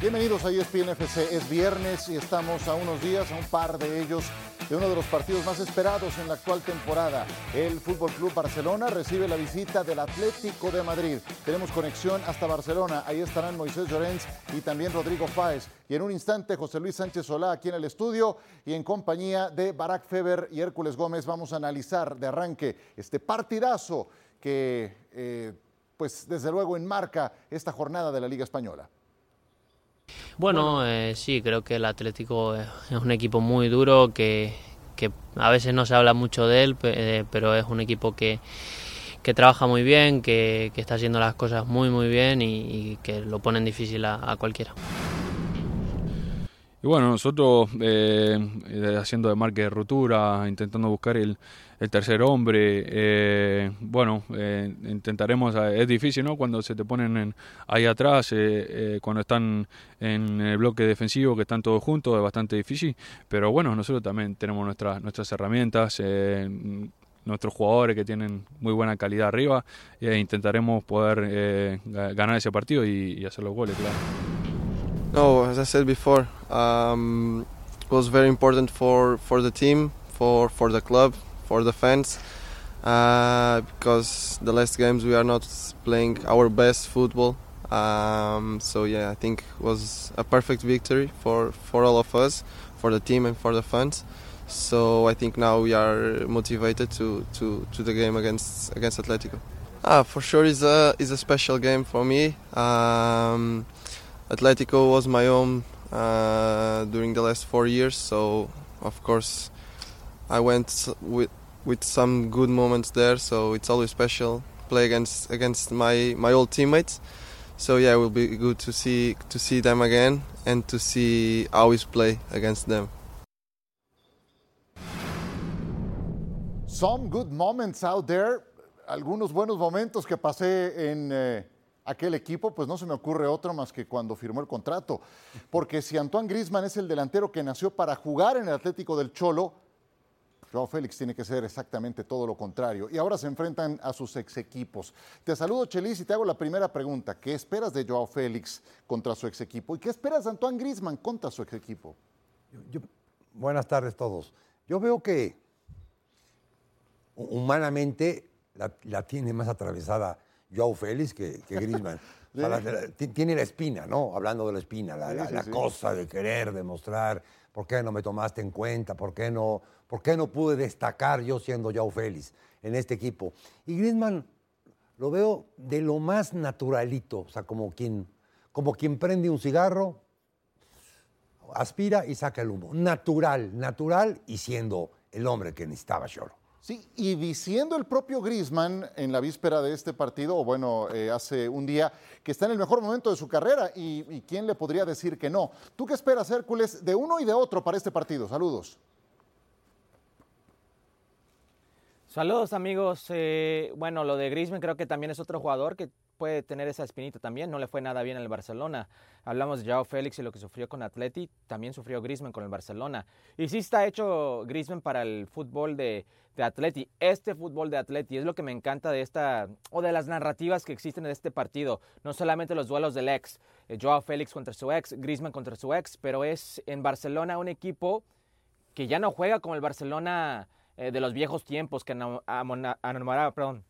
Bienvenidos a ESPN FC. Es viernes y estamos a unos días, a un par de ellos, de uno de los partidos más esperados en la actual temporada. El Fútbol Club Barcelona recibe la visita del Atlético de Madrid. Tenemos conexión hasta Barcelona. Ahí estarán Moisés Llorens y también Rodrigo Fáez. Y en un instante, José Luis Sánchez Solá aquí en el estudio y en compañía de Barack Feber y Hércules Gómez vamos a analizar de arranque este partidazo que, eh, pues desde luego, enmarca esta jornada de la Liga Española. Bueno, eh, sí, creo que el Atlético es un equipo muy duro que, que a veces no se habla mucho de él, eh, pero es un equipo que, que trabaja muy bien, que, que, está haciendo las cosas muy muy bien y, y que lo ponen difícil a, a cualquiera. Y bueno, nosotros eh, haciendo de marca de ruptura, intentando buscar el, el tercer hombre, eh, bueno, eh, intentaremos, es difícil, ¿no? Cuando se te ponen en, ahí atrás, eh, cuando están en el bloque defensivo, que están todos juntos, es bastante difícil, pero bueno, nosotros también tenemos nuestras, nuestras herramientas, nuestros jugadores que tienen muy buena calidad arriba, e intentaremos poder ganar ese partido y hacer los goles, claro. No, as I said before, um, it was very important for, for the team, for, for the club, for the fans, uh, because the last games we are not playing our best football. Um, so yeah, I think it was a perfect victory for, for all of us, for the team and for the fans. So I think now we are motivated to, to, to the game against against Atletico. Ah, for sure, is a is a special game for me. Um, Atletico was my home uh, during the last four years, so of course I went with with some good moments there. So it's always special play against against my my old teammates. So yeah, it will be good to see to see them again and to see how we play against them. Some good moments out there. Algunos buenos momentos que pasé en. Eh aquel equipo, pues no se me ocurre otro más que cuando firmó el contrato. Porque si Antoine Grisman es el delantero que nació para jugar en el Atlético del Cholo, Joao Félix tiene que ser exactamente todo lo contrario. Y ahora se enfrentan a sus ex equipos. Te saludo, Chelis, y te hago la primera pregunta. ¿Qué esperas de Joao Félix contra su ex equipo? ¿Y qué esperas de Antoine Grisman contra su ex equipo? Buenas tardes todos. Yo veo que humanamente la tiene más atravesada Joao Félix que, que la, tiene la espina, ¿no? Hablando de la espina, la, cosa de querer demostrar por qué no me tomaste en cuenta, por qué no, por qué no pude destacar yo siendo Joao Félix en este equipo. Y Griezmann lo veo de lo más naturalito, o sea, como quien, como quien prende un cigarro, aspira y saca el humo. Natural, natural y siendo el hombre que necesitaba Cholo. Sí, y diciendo el propio Griezmann en la víspera de este partido, o bueno, eh, hace un día, que está en el mejor momento de su carrera, y, quién le podría decir que no. ¿Tú qué esperas, Hércules, de uno y de otro para este partido? Saludos. Saludos amigos. Eh, bueno, lo de Griezmann creo que también es otro jugador que puede tener esa espinita también. No le fue nada bien en el Barcelona. Hablamos de Joao Félix y lo que sufrió con Atleti. También sufrió Griezmann con el Barcelona. Y sí está hecho Griezmann para el fútbol de, de Atleti. Este fútbol de Atleti es lo que me encanta de esta, o de las narrativas que existen en este partido. No solamente los duelos del ex, eh, Joao Félix contra su ex, Griezmann contra su ex, pero es en Barcelona un equipo que ya no juega como el Barcelona eh, de los viejos tiempos que enamoraba, perdón,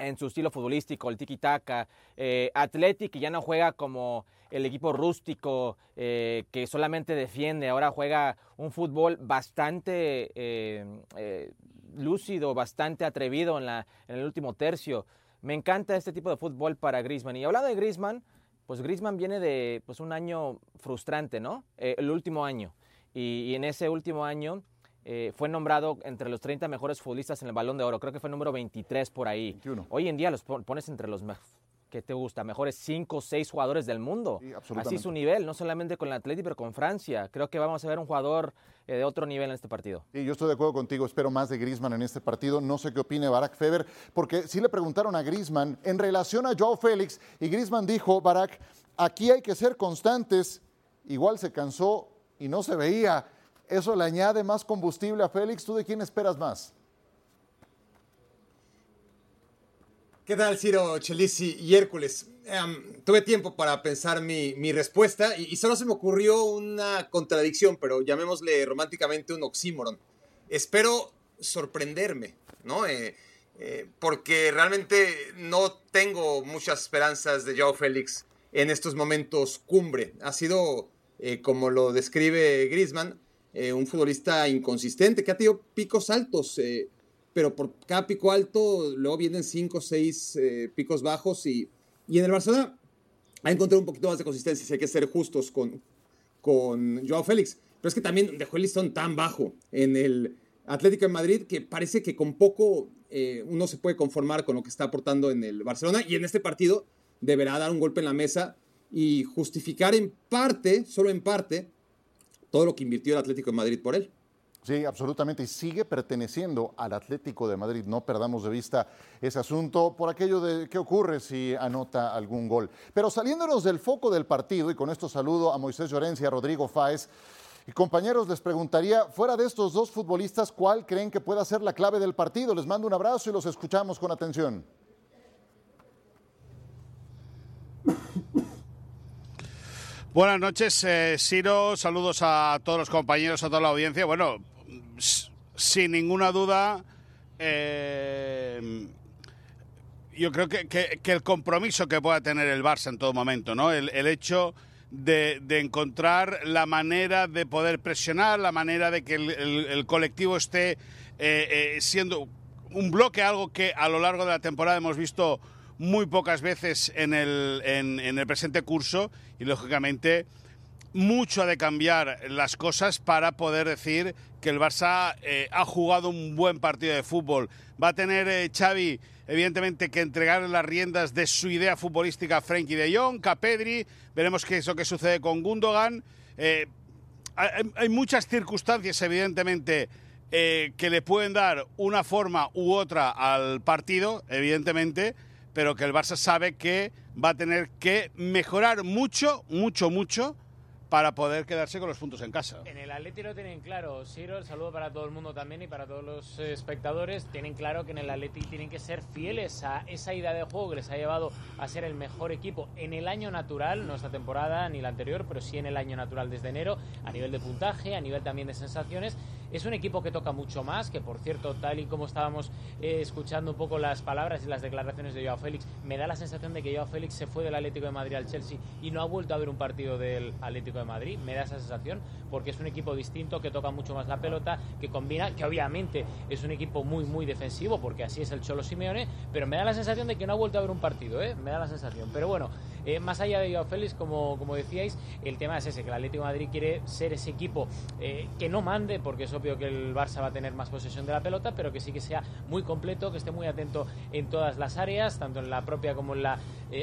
en su estilo futbolístico, el tiki-taka. Eh, Atleti, que ya no juega como el equipo rústico, eh, que solamente defiende, ahora juega un fútbol bastante eh, eh, lúcido, bastante atrevido en, la, en, el último tercio. Me encanta este tipo de fútbol para Griezmann. Y hablando de Griezmann, pues Griezmann viene de pues, un año frustrante, ¿no? el último año. Y en ese último año eh, fue nombrado entre los 30 mejores futbolistas en el Balón de Oro. Creo que fue número 23 por ahí. 21. Hoy en día los pones entre los que te gusta, mejores 5 o 6 jugadores del mundo. Sí, Así su nivel, no solamente con el Atleti, pero con Francia. Creo que vamos a ver un jugador eh, de otro nivel en este partido. Sí, yo estoy de acuerdo contigo, espero más de Griezmann en este partido. No sé qué opine Barack Feber, porque sí le preguntaron a Griezmann en relación a Joao Félix y Griezmann dijo, Barack, aquí hay que ser constantes. Igual se cansó y no se veía. ¿Eso le añade más combustible a Félix? ¿Tú de quién esperas más? ¿Qué tal, Ciro, Chelisi y Hércules? Em, tuve tiempo para pensar mi, respuesta y, solo se me ocurrió una contradicción, pero llamémosle románticamente un oxímoron. Espero sorprenderme, ¿no? Eh, eh, porque realmente no tengo muchas esperanzas de Joao Félix en estos momentos cumbre. Ha sido, eh, como lo describe Griezmann, un futbolista inconsistente que ha tenido picos altos, pero por cada pico alto luego vienen cinco o seis picos bajos y, y, en el Barcelona ha encontrado un poquito más de consistencia, si hay que ser justos con, con Joao Félix. Pero es que también dejó el listón tan bajo en el Atlético de Madrid que parece que con poco eh, uno se puede conformar con lo que está aportando en el Barcelona y en este partido deberá dar un golpe en la mesa y justificar en parte, solo en parte, todo lo que invirtió el Atlético de Madrid por él. Sí, absolutamente. Y sigue perteneciendo al Atlético de Madrid. No perdamos de vista ese asunto por aquello de qué ocurre si anota algún gol. Pero saliéndonos del foco del partido, y con esto saludo a Moisés Llorencia a Rodrigo Fáez, y compañeros, les preguntaría, fuera de estos dos futbolistas, ¿cuál creen que pueda ser la clave del partido? Les mando un abrazo y los escuchamos con atención. Buenas noches, eh, Siro. Saludos a todos los compañeros, a toda la audiencia. Bueno, sin ninguna duda, eh, yo creo que, el compromiso que pueda tener el Barça en todo momento, ¿no? El, el hecho de, encontrar la manera de poder presionar, la manera de que el, colectivo esté eh, eh, siendo un bloque, algo que a lo largo de la temporada hemos visto muy pocas veces en el, en, el presente curso y lógicamente mucho ha de cambiar las cosas para poder decir que el Barça eh, ha jugado un buen partido de fútbol. Va a tener Xavi evidentemente que entregar las riendas de su idea futbolística a Frenkie de Jong, a Pedri, veremos qué es lo que sucede con Gundogan. Eh, hay, muchas circunstancias, evidentemente, eh, que le pueden dar una forma u otra al partido, evidentemente, pero que el Barça sabe que va a tener que mejorar mucho, mucho, mucho para poder quedarse con los puntos en casa. En el Atleti lo tienen claro, Siro, el saludo para todo el mundo también y para todos los eh, espectadores, tienen claro que en el Atleti tienen que ser fieles a esa idea de juego que les ha llevado a ser el mejor equipo en el año natural, no esta temporada ni la anterior, pero sí en el año natural desde enero, a nivel de puntaje, a nivel también de sensaciones. Es un equipo que toca mucho más, que por cierto, tal y como estábamos eh, escuchando un poco las palabras y las declaraciones de Joao Félix, me da la sensación de que Joao Félix se fue del Atlético de Madrid al Chelsea y no ha vuelto a ver un partido del Atlético de Madrid, me da esa sensación, porque es un equipo distinto, que toca mucho más la pelota, que combina, que obviamente es un equipo muy, muy defensivo, porque así es el Cholo Simeone, pero me da la sensación de que no ha vuelto a ver un partido, ¿eh? me da la sensación. Pero bueno, eh, más allá de Joao Félix, como, como decíais, el tema es ese, que el Atlético de Madrid quiere ser ese equipo eh, que no mande, porque es obvio que el Barça va a tener más posesión de la pelota, pero que sí que sea muy completo, que esté muy atento en todas las áreas, tanto en la propia como en la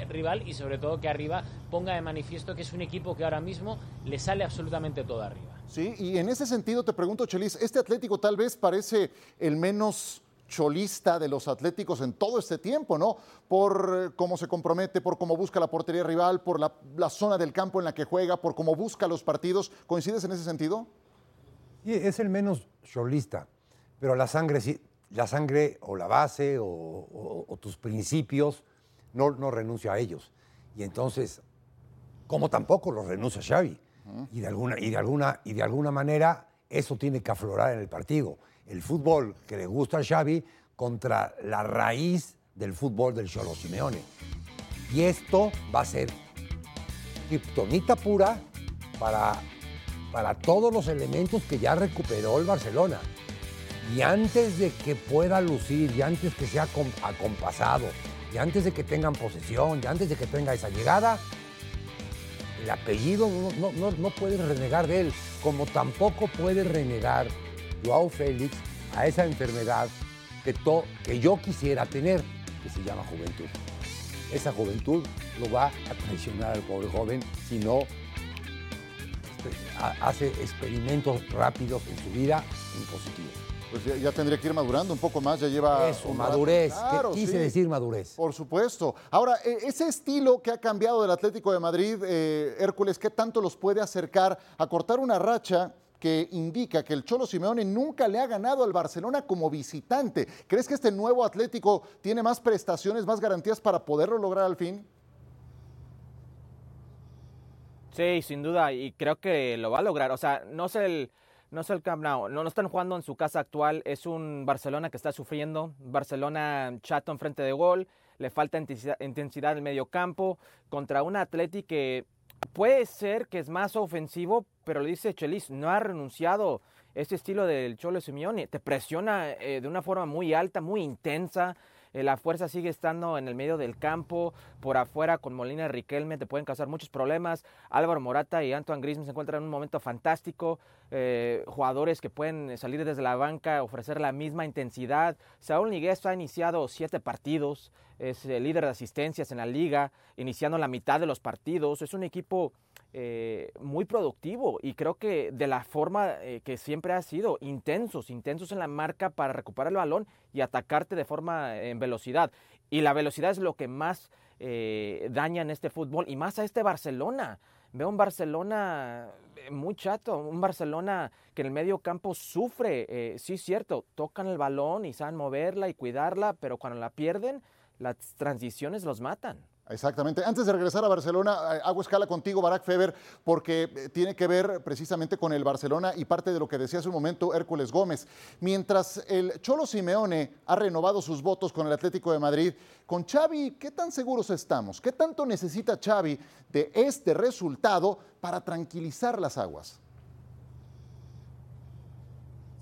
rival, y sobre todo que arriba ponga de manifiesto que es un equipo que ahora mismo le sale absolutamente todo arriba. Sí, y en ese sentido te pregunto, Chelis, este Atlético tal vez parece el menos cholista de los Atléticos en todo este tiempo, ¿no? Por eh, cómo se compromete, por cómo busca la portería rival, por la, la, zona del campo en la que juega, por cómo busca los partidos. ¿Coincides en ese sentido? Sí, es el menos cholista, pero la sangre, la sangre o la base o, tus principios no, no renuncia a ellos. Y entonces como tampoco lo renuncia Xavi. Y de, alguna, y, de alguna, y de alguna manera eso tiene que aflorar en el partido. El fútbol que le gusta a Xavi contra la raíz del fútbol del Cholo Simeone. Y esto va a ser criptonita pura para, para todos los elementos que ya recuperó el Barcelona. Y antes de que pueda lucir, y antes que sea acompasado, y antes de que tengan posesión, y antes de que tenga esa llegada, el apellido no, no, no puede renegar de él, como tampoco puede renegar Joao Félix a esa enfermedad que, que yo quisiera tener, que se llama juventud. Esa juventud lo va a traicionar al pobre joven si no hace experimentos rápidos en su vida en positivo pues ya, tendría que ir madurando un poco más, ya lleva... Eso, madurez, quise decir madurez. Por supuesto. Ahora, e, ese estilo que ha cambiado del Atlético de Madrid, eh, Hércules, ¿qué tanto los puede acercar a cortar una racha que indica que el Cholo Simeone nunca le ha ganado al Barcelona como visitante? ¿Crees que este nuevo Atlético tiene más prestaciones, más garantías para poderlo lograr al fin? Sí, sin duda, y creo que lo va a lograr. O sea, no es el, no es el Camp Nou, no, no están jugando en su casa actual, es un Barcelona que está sufriendo, Barcelona chato en frente de gol, le falta intensidad, intensidad en el medio campo, contra un Atleti que puede ser que es más ofensivo, pero le dice Chelis, no ha renunciado ese estilo del Cholo Simeone, te presiona eh, de una forma muy alta, muy intensa, la fuerza sigue estando en el medio del campo, por afuera con Molina y Riquelme te pueden causar muchos problemas. Álvaro Morata y Antoine Griezmann se encuentran en un momento fantástico. Eh, jugadores que pueden salir desde la banca, ofrecer la misma intensidad. Saúl Niguez ha iniciado siete partidos, es el líder de asistencias en la liga, iniciando la mitad de los partidos. Es un equipo eh, muy productivo y creo que de la forma eh, que siempre ha sido, intensos, intensos en la marca para recuperar el balón y atacarte de forma en velocidad. Y la velocidad es lo que más eh, daña en este fútbol y más a este Barcelona. Veo un Barcelona muy chato, un Barcelona que en el medio campo sufre, sí cierto, tocan el balón y saben moverla y cuidarla, pero cuando la pierden, las transiciones los matan. Exactamente. Antes de regresar a Barcelona, eh, hago escala contigo, Barack Feber, porque eh, tiene que ver precisamente con el Barcelona y parte de lo que decía hace un momento Hércules Gómez. Mientras el Cholo Simeone ha renovado sus votos con el Atlético de Madrid, con Xavi, ¿qué tan seguros estamos? ¿Qué tanto necesita Xavi de este resultado para tranquilizar las aguas?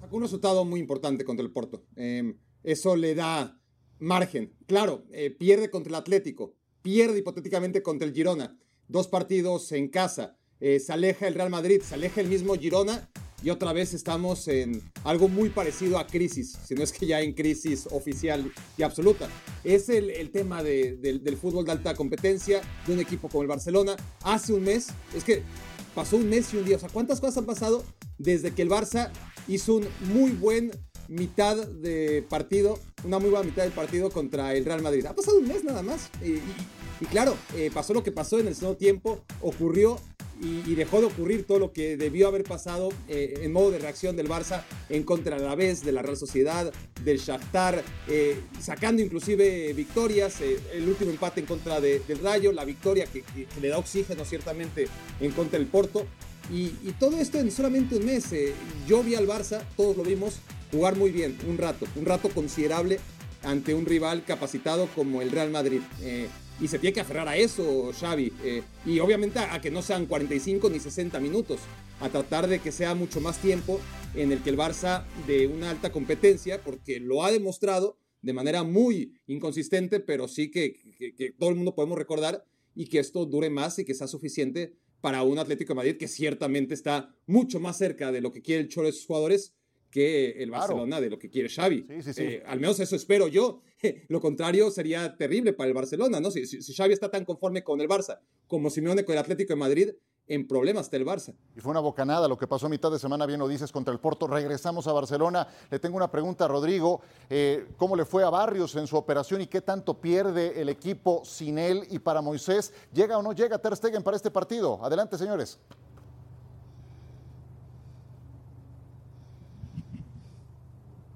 Sacó un resultado muy importante contra el Porto. Em, eso le da margen. Claro, eh, pierde contra el Atlético pierde hipotéticamente contra el Girona. Dos partidos en casa. Eh, se aleja el Real Madrid, se aleja el mismo Girona y otra vez estamos en algo muy parecido a crisis, si no es que ya en crisis oficial y absoluta. Es el, tema del fútbol de alta competencia de un equipo como el Barcelona. Hace un mes, es que pasó un mes y un día, o sea, ¿cuántas cosas han pasado desde que el Barça hizo un muy buen mitad de partido, una muy buena mitad del partido contra el Real Madrid. Ha pasado un mes nada más. Y, claro, eh, pasó lo que pasó en el segundo tiempo, ocurrió y, dejó de ocurrir todo lo que debió haber pasado eh, en modo de reacción del Barça en contra a la vez de la Real Sociedad, del Shakhtar, eh, sacando inclusive victorias, el último empate en contra del Rayo, la victoria que, que, le da oxígeno ciertamente en contra del Porto. Y, todo esto en solamente un mes. yo vi al Barça, todos lo vimos, jugar muy bien, un rato, un rato considerable ante un rival capacitado como el Real Madrid. Eh, y se tiene que aferrar a eso, Xavi. Eh, y obviamente a, que no sean 45 ni 60 minutos, a tratar de que sea mucho más tiempo en el que el Barça de una alta competencia, porque lo ha demostrado de manera muy inconsistente, pero sí que, que todo el mundo podemos recordar y que esto dure más y que sea suficiente para un Atlético de Madrid que ciertamente está mucho más cerca de lo que quiere el Cholo de sus jugadores que el Barcelona de lo que quiere Xavi. Eh, al menos eso espero yo. lo contrario sería terrible para el Barcelona, ¿no? Si, si, Xavi está tan conforme con el Barça como Simeone con el Atlético de Madrid, en problemas está el Barça. Y fue una bocanada lo que pasó a mitad de semana, bien lo dices, contra el Porto. Regresamos a Barcelona. Le tengo una pregunta a Rodrigo. Eh, ¿Cómo le fue a Barrios en su operación y qué tanto pierde el equipo sin él? Y para Moisés, ¿llega o no llega Ter Stegen para este partido? Adelante, señores.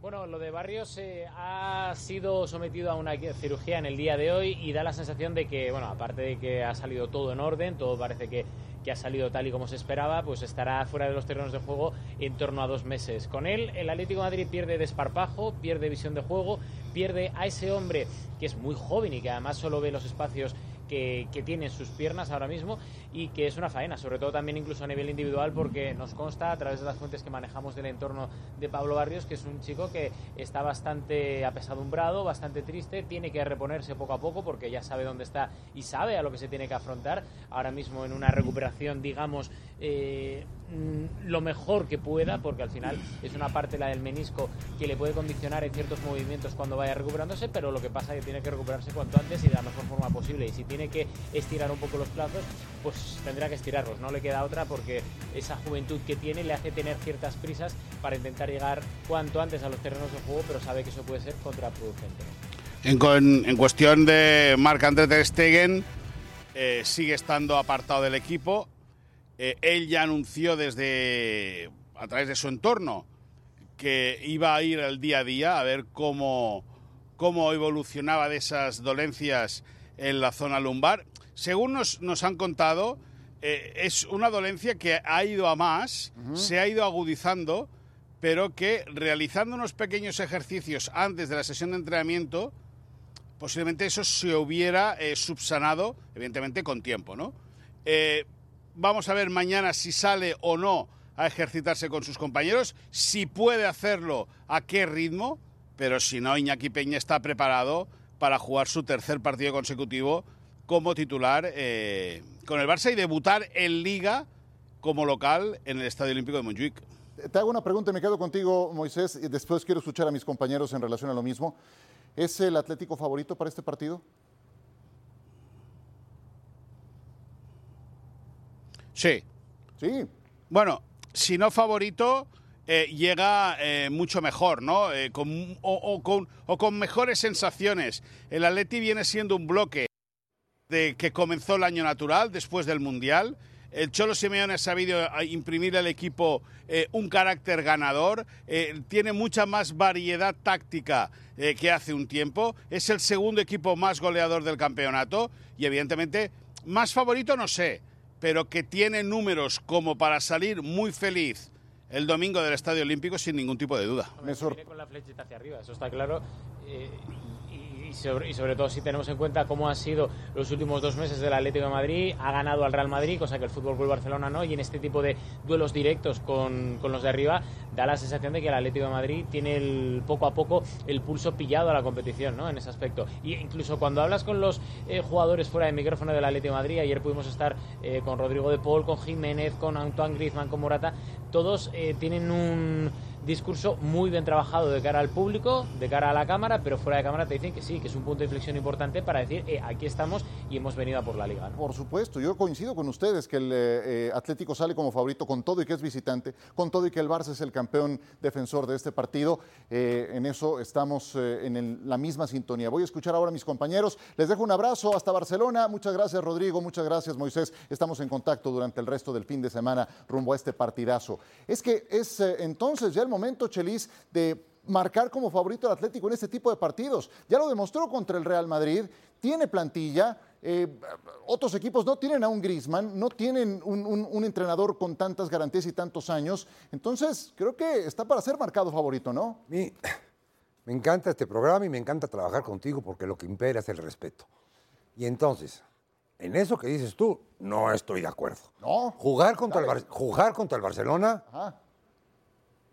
Bueno, lo de Barrios ha sido sometido a una cirugía en el día de hoy y da la sensación de que, bueno, aparte de que ha salido todo en orden, todo parece que, que ha salido tal y como se esperaba, pues estará fuera de los terrenos de juego en torno a dos meses. Con él, el Atlético Madrid pierde desparpajo, pierde visión de juego, pierde a ese hombre que es muy joven y que además solo ve los espacios que, que tiene sus piernas ahora mismo y que es una faena, sobre todo también incluso a nivel individual, porque nos consta a través de las fuentes que manejamos del entorno de Pablo Barrios que es un chico que está bastante apesadumbrado, bastante triste, tiene que reponerse poco a poco porque ya sabe dónde está y sabe a lo que se tiene que afrontar. Ahora mismo en una recuperación, digamos, eh, mm, lo mejor que pueda, porque al final es una parte la del menisco que le puede condicionar en ciertos movimientos cuando vaya recuperándose, pero lo que pasa es que tiene que recuperarse cuanto antes y de la mejor forma posible. Y si tiene que estirar un poco los plazos, pues tendrá que estirarlos, no le queda otra porque esa juventud que tiene le hace tener ciertas prisas para intentar llegar cuanto antes a los terrenos de juego, pero sabe que eso puede ser contraproducente. En, cuestión de Marc André Ter Stegen, eh, sigue estando apartado del equipo. Eh, él ya anunció desde a través de su entorno que iba a ir al día a día a ver cómo, cómo evolucionaba de esas dolencias en la zona lumbar. Según nos, nos han contado, eh, es una dolencia que ha ido a más, se ha ido agudizando, pero que realizando unos pequeños ejercicios antes de la sesión de entrenamiento, posiblemente eso se hubiera eh, subsanado, evidentemente con tiempo, ¿no? Eh, vamos a ver mañana si sale o no a ejercitarse con sus compañeros, si puede hacerlo, a qué ritmo, pero si no, Iñaki Peña está preparado para jugar su tercer partido consecutivo como titular eh, con el Barça y debutar en Liga como local en el Estadio Olímpico de Montjuic. Te hago una pregunta y me quedo contigo, Moisés, y después quiero escuchar a mis compañeros en relación a lo mismo. ¿Es el Atlético favorito para este partido? Sí. Sí. Bueno, si no favorito, eh, llega eh, mucho mejor, ¿no? Eh, con, o, con, mejores sensaciones. El Atleti viene siendo un bloque de que comenzó el año natural después del Mundial. El Cholo Simeone ha sabido imprimir al equipo un carácter ganador, tiene mucha más variedad táctica que hace un tiempo, es el segundo equipo más goleador del campeonato y evidentemente más favorito no sé, pero que tiene números como para salir muy feliz el domingo del Estadio Olímpico sin ningún tipo de duda. Me sorprende con la flechita hacia arriba, eso está claro. Eh, y sobre, y sobre, todo si tenemos en cuenta cómo han sido los últimos dos meses del Atlético de Madrid, ha ganado al Real Madrid, cosa que el Fútbol Club Barcelona no, y en este tipo de duelos directos con, con, los de arriba da la sensación de que el Atlético de Madrid tiene el, poco a poco el pulso pillado a la competición, ¿no? En ese aspecto. Y incluso cuando hablas con los eh, jugadores fuera de micrófono del Atlético de Madrid, ayer pudimos estar eh, con Rodrigo de Paul, con Jiménez, con Antoine Griezmann, con Morata, todos eh, tienen un discurso muy bien trabajado de cara al público, de cara a la cámara, pero fuera de cámara te dicen que sí, que es un punto de inflexión importante para decir, eh, aquí estamos y hemos venido a por la liga. Por supuesto, yo coincido con ustedes que el eh, Atlético sale como favorito con todo y que es visitante, con todo y que el Barça es el campeón defensor de este partido. Eh, en eso estamos en la misma sintonía. Voy a escuchar ahora a mis compañeros. Les dejo un abrazo hasta Barcelona. Muchas gracias, Rodrigo. Muchas gracias, Moisés. Estamos en contacto durante el resto del fin de semana rumbo a este partidazo. Es que es entonces ya el momento, Chelis, de marcar como favorito al Atlético en este tipo de partidos. Ya lo demostró contra el Real Madrid, tiene plantilla. Eh, otros equipos no tienen a un Grisman, no tienen un, un, un, entrenador con tantas garantías y tantos años. Entonces, creo que está para ser marcado favorito, ¿no? Mi, me encanta este programa y me encanta trabajar contigo porque lo que impera es el respeto. Y entonces, en eso que dices tú, no estoy de acuerdo. No. Jugar contra, el, Bar jugar contra el Barcelona. Ajá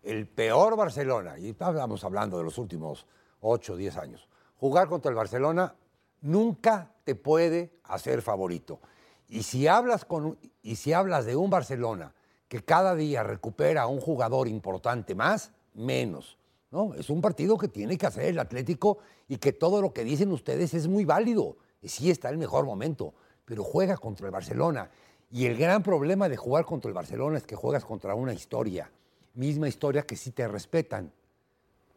el peor Barcelona, y estamos hablando de los últimos 8 o 10 años, jugar contra el Barcelona nunca te puede hacer favorito. Y si hablas, con, y si hablas de un Barcelona que cada día recupera a un jugador importante más, menos. ¿no? Es un partido que tiene que hacer el Atlético y que todo lo que dicen ustedes es muy válido. Sí está el mejor momento, pero juega contra el Barcelona. Y el gran problema de jugar contra el Barcelona es que juegas contra una historia misma historia que sí te respetan,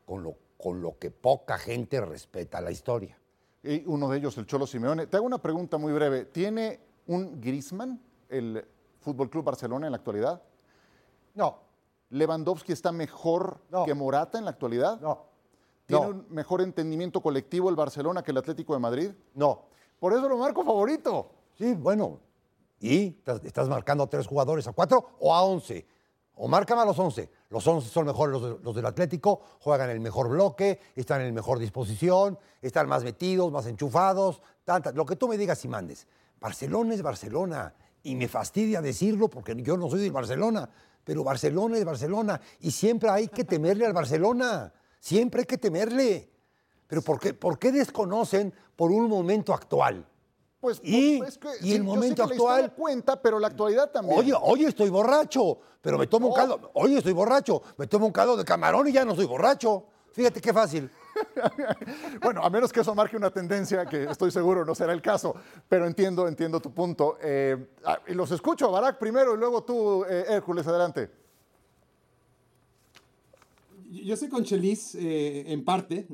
con lo, con lo que poca gente respeta la historia. Y uno de ellos, el Cholo Simeone. Te hago una pregunta muy breve. ¿Tiene un Grisman el Fútbol Club Barcelona en la actualidad? No. ¿Lewandowski está mejor no. que Morata en la actualidad? No. ¿Tiene no. un mejor entendimiento colectivo el Barcelona que el Atlético de Madrid? No. Por eso lo marco favorito. Sí, bueno. ¿Y estás marcando a tres jugadores, a cuatro o a once? O márcame a los 11. Los 11 son mejores los, los, del Atlético, juegan el mejor bloque, están en mejor disposición, están más metidos, más enchufados, tanta, lo que tú me digas y mandes. Barcelona es Barcelona y me fastidia decirlo porque yo no soy del Barcelona, pero Barcelona es Barcelona y siempre hay que temerle al Barcelona, siempre hay que temerle. Pero ¿por qué, por qué desconocen por un momento actual? Pues, y, pues, es que, y el sí, momento yo sé que actual. La cuenta, pero la actualidad también. Oye, oye, estoy borracho, pero me tomo un caldo. Oye, estoy borracho, me tomo un caldo de camarón y ya no soy borracho. Fíjate qué fácil. bueno, a menos que eso marque una tendencia, que estoy seguro no será el caso, pero entiendo, entiendo tu punto. Eh, los escucho, Barak primero y luego tú, eh, Hércules, adelante. Yo sé con Chelis, eh, en parte,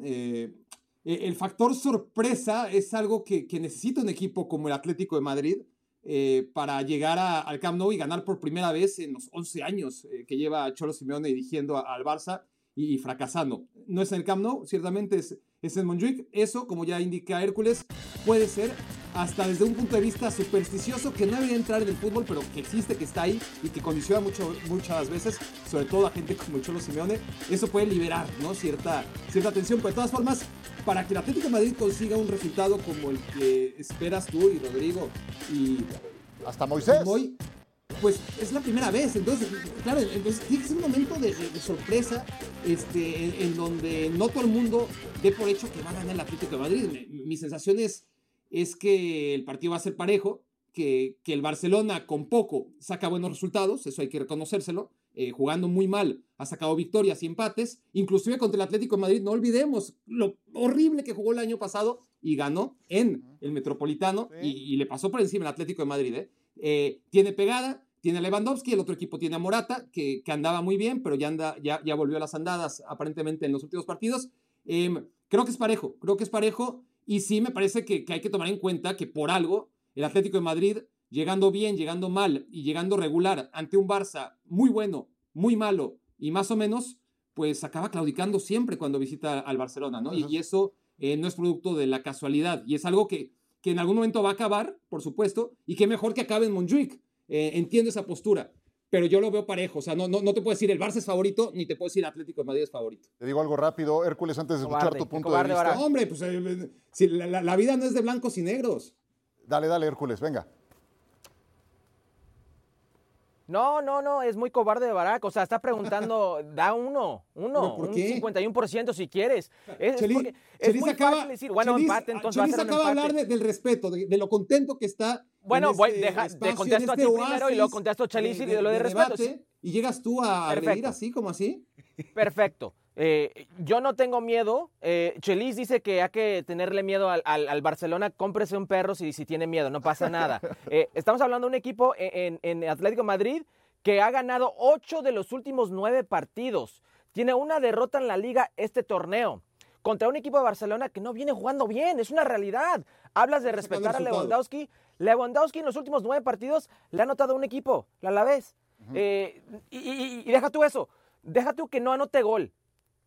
eh, el factor sorpresa es algo que, que, necesita un equipo como el Atlético de Madrid eh, para llegar a, al Camp Nou y ganar por primera vez en los 11 años eh, que lleva Cholo Simeone dirigiendo al Barça. y, fracasando. No es en el Camp Nou, ciertamente es, es en Montjuic. Eso, como ya indica Hércules, puede ser hasta desde un punto de vista supersticioso que no debería entrar en el fútbol, pero que existe, que está ahí y que condiciona mucho, muchas veces, sobre todo a gente como Cholo Simeone, eso puede liberar ¿no? cierta, cierta tensión. Pero de todas formas, para que el Atlético de Madrid consiga un resultado como el que esperas tú y Rodrigo y hasta Moisés. pues es la primera vez. Entonces, claro, entonces tiene que ser un momento de, sorpresa este, en, donde no todo el mundo dé por hecho que va a ganar el Atlético de Madrid. Mi, sensación es, que el partido va a ser parejo, que, que, el Barcelona con poco saca buenos resultados, eso hay que reconocérselo. Eh, jugando muy mal, ha sacado victorias y empates, inclusive contra el Atlético de Madrid, no olvidemos lo horrible que jugó el año pasado y ganó en el Metropolitano y, le pasó por encima el Atlético de Madrid. ¿eh? Eh, tiene pegada, tiene a Lewandowski, el otro equipo tiene a Morata, que, que andaba muy bien, pero ya, anda, ya, ya volvió a las andadas aparentemente en los últimos partidos. Em, creo que es parejo, creo que es parejo y sí me parece que, que hay que tomar en cuenta que por algo el Atlético de Madrid llegando bien, llegando mal y llegando regular ante un Barça muy bueno, muy malo y más o menos, pues acaba claudicando siempre cuando visita al Barcelona, ¿no? Y, eso eh, no es producto de la casualidad y es algo que, que en algún momento va a acabar, por supuesto, y que mejor que acabe en Montjuic. Eh, entiendo esa postura, pero yo lo veo parejo. O sea, no, no, no, te puedo decir el Barça es favorito, ni te puedo decir Atlético de Madrid es favorito. Te digo algo rápido, Hércules, antes de escuchar tu punto de vista. Hombre, pues eh, si la, la, vida no es de blancos y negros. Dale, dale, Hércules, venga. No, no, no, es muy cobarde de Barack. O sea, está preguntando, da uno, uno, un 51% si quieres. Es, es muy acaba, fácil decir, bueno, empate, entonces va a ser acaba de hablar del respeto, de, lo contento que está. Bueno, voy, este deja, te contesto a ti este primero y luego contesto a Chelis y de, lo de, respeto. Y llegas tú a reír así, como así. Perfecto. Eh, yo no tengo miedo. Eh, Chelis dice que hay que tenerle miedo al, al, Barcelona. Cómprese un perro si, si, tiene miedo, no pasa nada. Eh, estamos hablando de un equipo en, en, Atlético Madrid que ha ganado ocho de los últimos nueve partidos. Tiene una derrota en la liga este torneo. Contra un equipo de Barcelona que no viene jugando bien, es una realidad. Hablas de respetar a Lewandowski. Lewandowski en los últimos nueve partidos le ha anotado un equipo, la Alavés. y, y, y deja tú eso, deja tú que no anote gol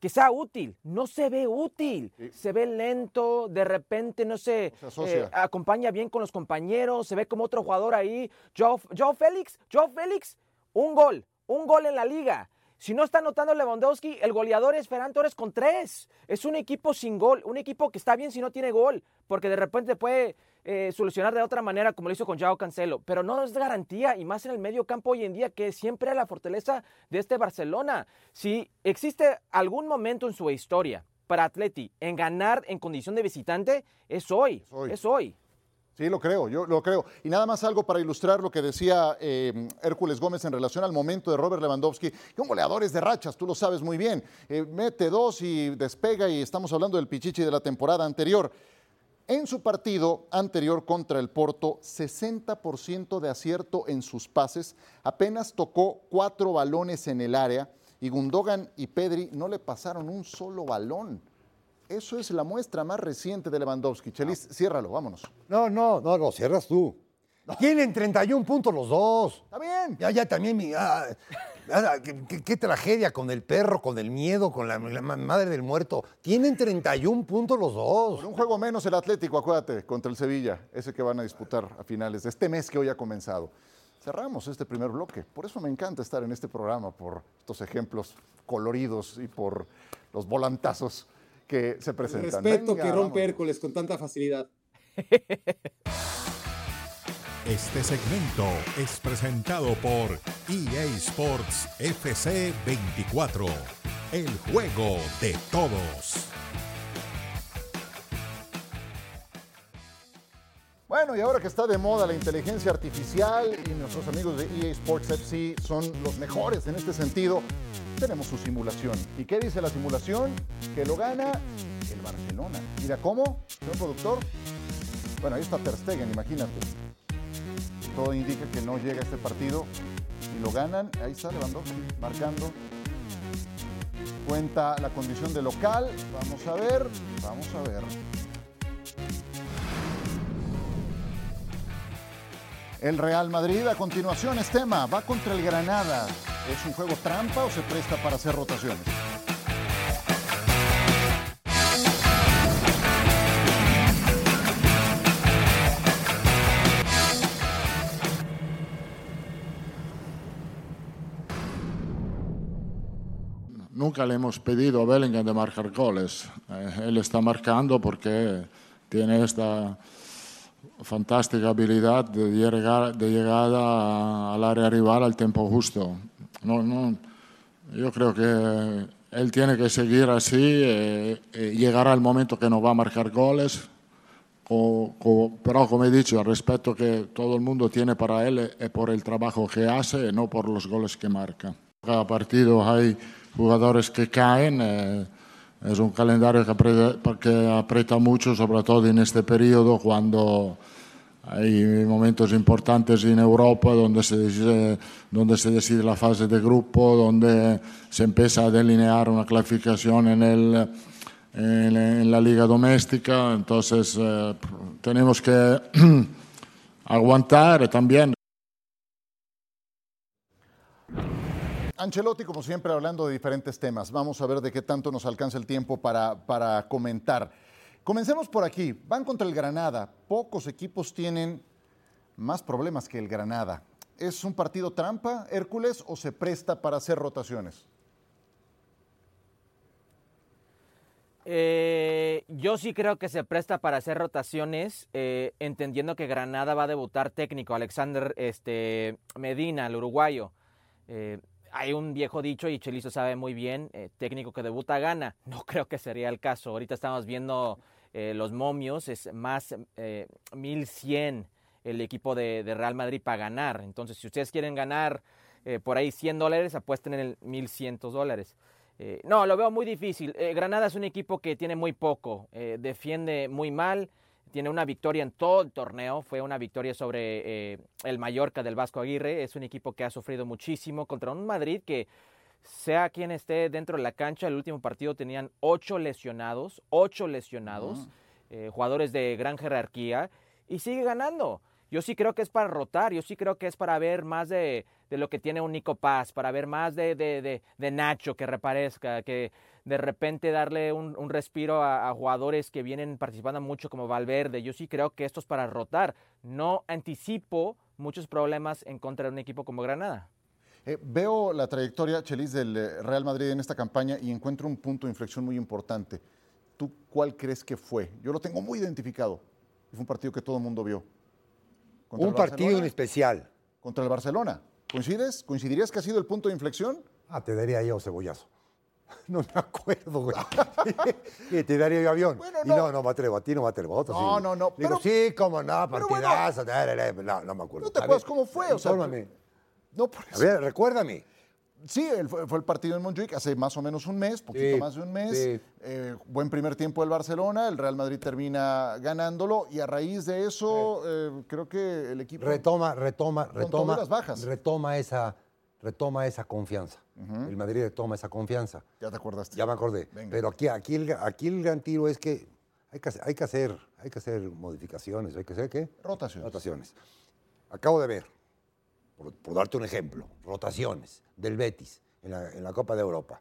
que sea útil. No se ve útil. Se ve lento, de repente no se, eh, acompaña bien con los compañeros, se ve como otro jugador ahí. Joe, Joe Félix, Joe Félix, un gol, un gol en la liga. Si no está anotando Lewandowski, el goleador es Ferran Torres con tres. Es un equipo sin gol, un equipo que está bien si no tiene gol, porque de repente puede eh, solucionar de otra manera como lo hizo con Jao Cancelo. Pero no es garantía, y más en el medio campo hoy en día, que siempre es la fortaleza de este Barcelona. Si existe algún momento en su historia para Atleti en ganar en condición de visitante, es hoy. Es hoy. Sí, lo creo, yo lo creo. Y nada más algo para ilustrar lo que decía eh, Hércules Gómez en relación al momento de Robert Lewandowski, que un goleador es de rachas, tú lo sabes muy bien. Eh, mete dos y despega y estamos hablando del Pichichi de la temporada anterior. En su partido anterior contra el Porto, 60% de acierto en sus pases, apenas tocó cuatro balones en el área y Gundogan y Pedri no le pasaron un solo balón. Eso es la muestra más reciente de Lewandowski. Chelis, ciérralo, vámonos. No, no, no, lo cierras tú. Tienen 31 puntos los dos. Está bien. Ya, ya también, mi, ah, qué, tragedia con el perro, con el miedo, con la, madre del muerto. Tienen 31 puntos los dos. Por un juego menos el Atlético, acuérdate, contra el Sevilla, ese que van a disputar a finales de este mes que hoy ha comenzado. Cerramos este primer bloque. Por eso me encanta estar en este programa, por estos ejemplos coloridos y por los volantazos que se presentan. respeto que rompe Hércules con tanta facilidad. Este segmento es presentado por EA Sports FC 24, el juego de todos. Bueno, y ahora que está de moda la inteligencia artificial y nuestros amigos de EA Sports FC son los mejores en este sentido, tenemos su simulación. ¿Y qué dice la simulación? Que lo gana el Barcelona. Mira cómo, señor productor. Bueno, ahí está Ter Stegen, imagínate. Todo indica que no llega a este partido y lo ganan. Ahí está Lewandowski marcando. Cuenta la condición de local. Vamos a ver, vamos a ver. El Real Madrid a continuación es tema, va contra el Granada. ¿Es un juego trampa o se presta para hacer rotaciones? Nunca le hemos pedido a Bellingham de marcar goles. Eh, él está marcando porque tiene esta fantástica habilidad de, llegar, de llegada al área rival al tiempo justo. No, no, yo creo que él tiene que seguir así, eh, eh, llegará el momento que no va a marcar goles, pero como he dicho, el respeto que todo el mundo tiene para él es por el trabajo que hace, no por los goles que marca. Cada partido hay jugadores que caen. Eh, es un calendario que aprieta, que aprieta mucho, sobre todo en este periodo cuando hay momentos importantes en Europa donde se, decide, donde se decide la fase de grupo, donde se empieza a delinear una clasificación en, el, en, la liga doméstica. Entonces eh, tenemos que aguantar también. Ancelotti, como siempre, hablando de diferentes temas. Vamos a ver de qué tanto nos alcanza el tiempo para, para comentar. Comencemos por aquí. Van contra el Granada. Pocos equipos tienen más problemas que el Granada. ¿Es un partido trampa, Hércules, o se presta para hacer rotaciones? Eh, yo sí creo que se presta para hacer rotaciones, eh, entendiendo que Granada va a debutar técnico, Alexander este, Medina, el uruguayo. Eh, hay un viejo dicho y Chelizo sabe muy bien, técnico que debuta gana. No creo que sería el caso. Ahorita estamos viendo eh, los momios, es más eh, 1100 el equipo de, Real Madrid para ganar. Entonces, si ustedes quieren ganar eh, por ahí 100 dólares, apuesten en el 1100 dólares. Eh, no, lo veo muy difícil. Granada es un equipo que tiene muy poco, defiende muy mal, tiene una victoria en todo el torneo, fue una victoria sobre el Mallorca del Vasco Aguirre, es un equipo que ha sufrido muchísimo contra un Madrid que sea quien esté dentro de la cancha, el último partido tenían ocho lesionados, ocho lesionados, eh, jugadores de gran jerarquía, y sigue ganando. Yo sí creo que es para rotar, yo sí creo que es para ver más de, lo que tiene un Nico Paz, para ver más de, de, Nacho que reparezca, que de repente darle un, respiro a, jugadores que vienen participando mucho como Valverde. Yo sí creo que esto es para rotar. No anticipo muchos problemas en contra de un equipo como Granada. Eh, veo la trayectoria, Chelis, del eh, Real Madrid en esta campaña y encuentro un punto de inflexión muy importante. ¿Tú cuál crees que fue? Yo lo tengo muy identificado. Fue un partido que todo el mundo vio. Un partido en especial. Contra el Barcelona. ¿Coincides? ¿Coincidirías que ha sido el punto de inflexión? Ah, te daría yo cebollazo. No me acuerdo, güey. te daría yo avión. Bueno, no. Y no, no me atrevo, a ti no me atrevo. Otro, no, no, no. Digo, sí, cómo no, partidazo. no, no me acuerdo. No te acuerdas cómo fue, o sea. No, por A ver, recuérdame. Sí, fue, el partido en Montjuic hace más o menos un mes, poquito más de un mes. Eh, buen primer tiempo del Barcelona, el Real Madrid termina ganándolo y a raíz de eso eh, creo que el equipo retoma, retoma, retoma, las bajas. retoma esa, retoma esa confianza. El Madrid retoma esa confianza. Ya te acordaste. Ya me acordé. Pero aquí, aquí, el, aquí el gran tiro es que hay que, hay que hacer, hay que hacer modificaciones, hay que hacer qué? Rotaciones. Rotaciones. Acabo de ver por, darte un ejemplo, rotaciones del Betis en la, Copa de Europa.